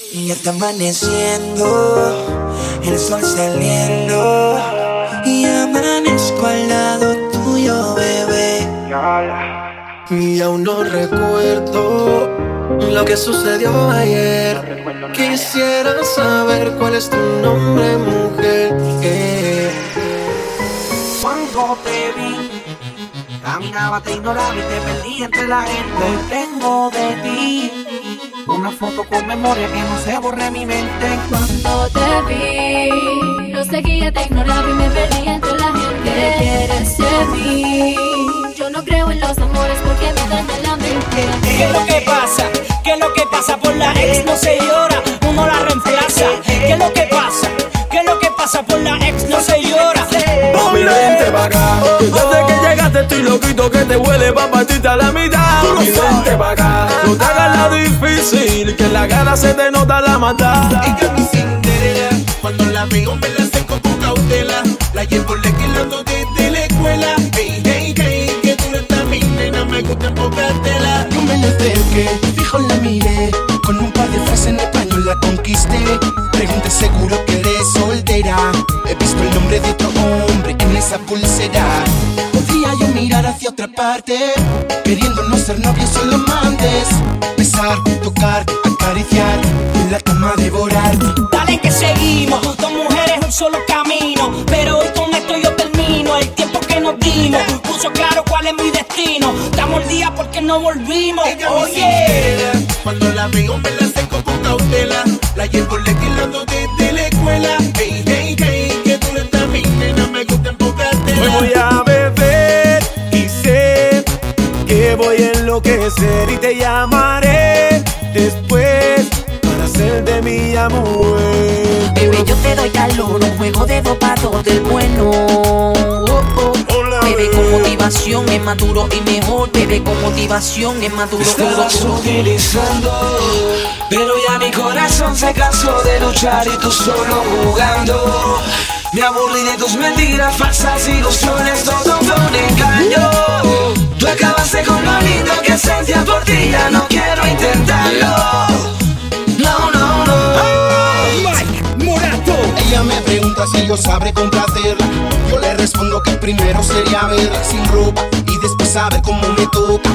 Y está amaneciendo, el sol saliendo. Y amanezco al lado tuyo, bebé. Y aún no recuerdo lo que sucedió ayer. Quisiera saber cuál es tu nombre, mujer. Cuando te vi, caminaba, te ignoraba y te perdí entre la gente. Tengo de ti una foto con memoria que no se borre mi mente. Cuando te vi, lo seguía, te ignoraba y me perdí entre la gente. ¿Qué quieres de mí? Yo no creo en los amores porque me daña la mente. ¿Qué es lo que pasa? ¿Qué es lo que pasa? Por la ex no se llora, uno la reemplaza. ¿Qué es lo que pasa? ¿Qué es lo que pasa? Por la ex no se llora. Mami, vente pa' acá. Que desde que llegaste estoy loquito que te huele pa' partirte a la mitad. Mami, vente pa' acá. No te hagas la difícil, que en la cara se te nota la maldad. Ella mi Cinderela, cuando la veo me la acerco con cautela. La llevo lequilando desde la escuela. Hey, hey, hey, que tú estás mi nena, me gusta enfocártela. Yo me le acerqué, fijo la miré Con un par de frases en español la conquisté Pregunté seguro que eres soltera He visto el nombre de otro hombre en esa pulsera Podría yo mirar hacia otra parte Queriendo no ser novios solo amantes Besar, tocar, acariciar En la cama devorar Dale que seguimos, dos mujeres, un solo camino. Pero hoy con esto yo termino. El tiempo que nos dimos puso claro cuál es mi destino. Damos el día porque no volvimos. Ella Oye. Cinderela, cuando la veo me la acerco con cautela. La llevo lequilando desde la voy a enloquecer y te llamaré después para hacer de mi amor. Bebé, yo te doy calor, un juego de dopados del bueno. Oh, oh. Hola, Bebé, con motivación es maduro y mejor. Bebé, con motivación es maduro duro, Estabas duro. utilizando, pero ya mi corazón se cansó de luchar y tú solo jugando. Me aburrí de tus mentiras, falsas ilusiones, todo fue un engaño. Acabaste con lo lindo que sentía por ti, ya no quiero intentarlo. No, no, no. Ella me pregunta si yo sabré complacerla. Yo le respondo que primero sería verla sin ropa y después saber cómo me toca.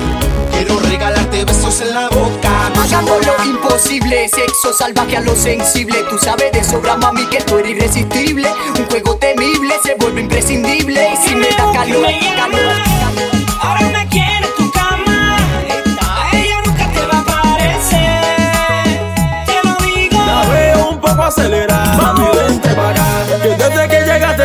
Quiero regalarte besos en la boca. Hagamos lo imposible, sexo salvaje a lo sensible. Tú sabes de sobra, mami, que tú eres irresistible. Un juego temible se vuelve imprescindible. Y si me da calor, calor,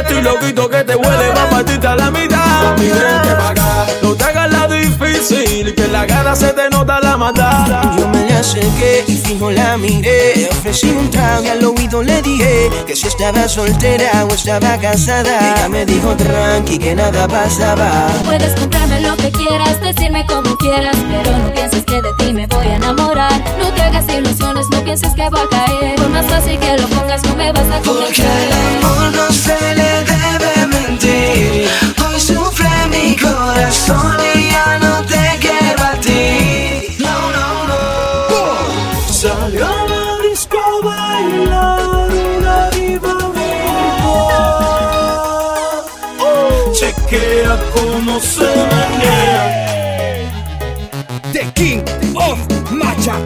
estoy loquito que te huele pa' partirte a la mitad. Mami, vente pa' acá. No te hagas la difícil, que en la cara se te nota la maldad. Yo me le acerqué y fijo la miré. Ofrecí un trago y al oído le dije que si estaba soltera o estaba casada. Ella me dijo tranqui que nada pasaba. Puedes comprarme lo que quieras, decirme como quieras, pero no pienses que de ti me voy a enamorar. No te hagas ilusiones, no pienses que voy a caer. Por más fácil que lo pongas, no me vas a convencer. Salió a la disco a bailar una diva Oh, chequea cómo se menea. The King of Macha.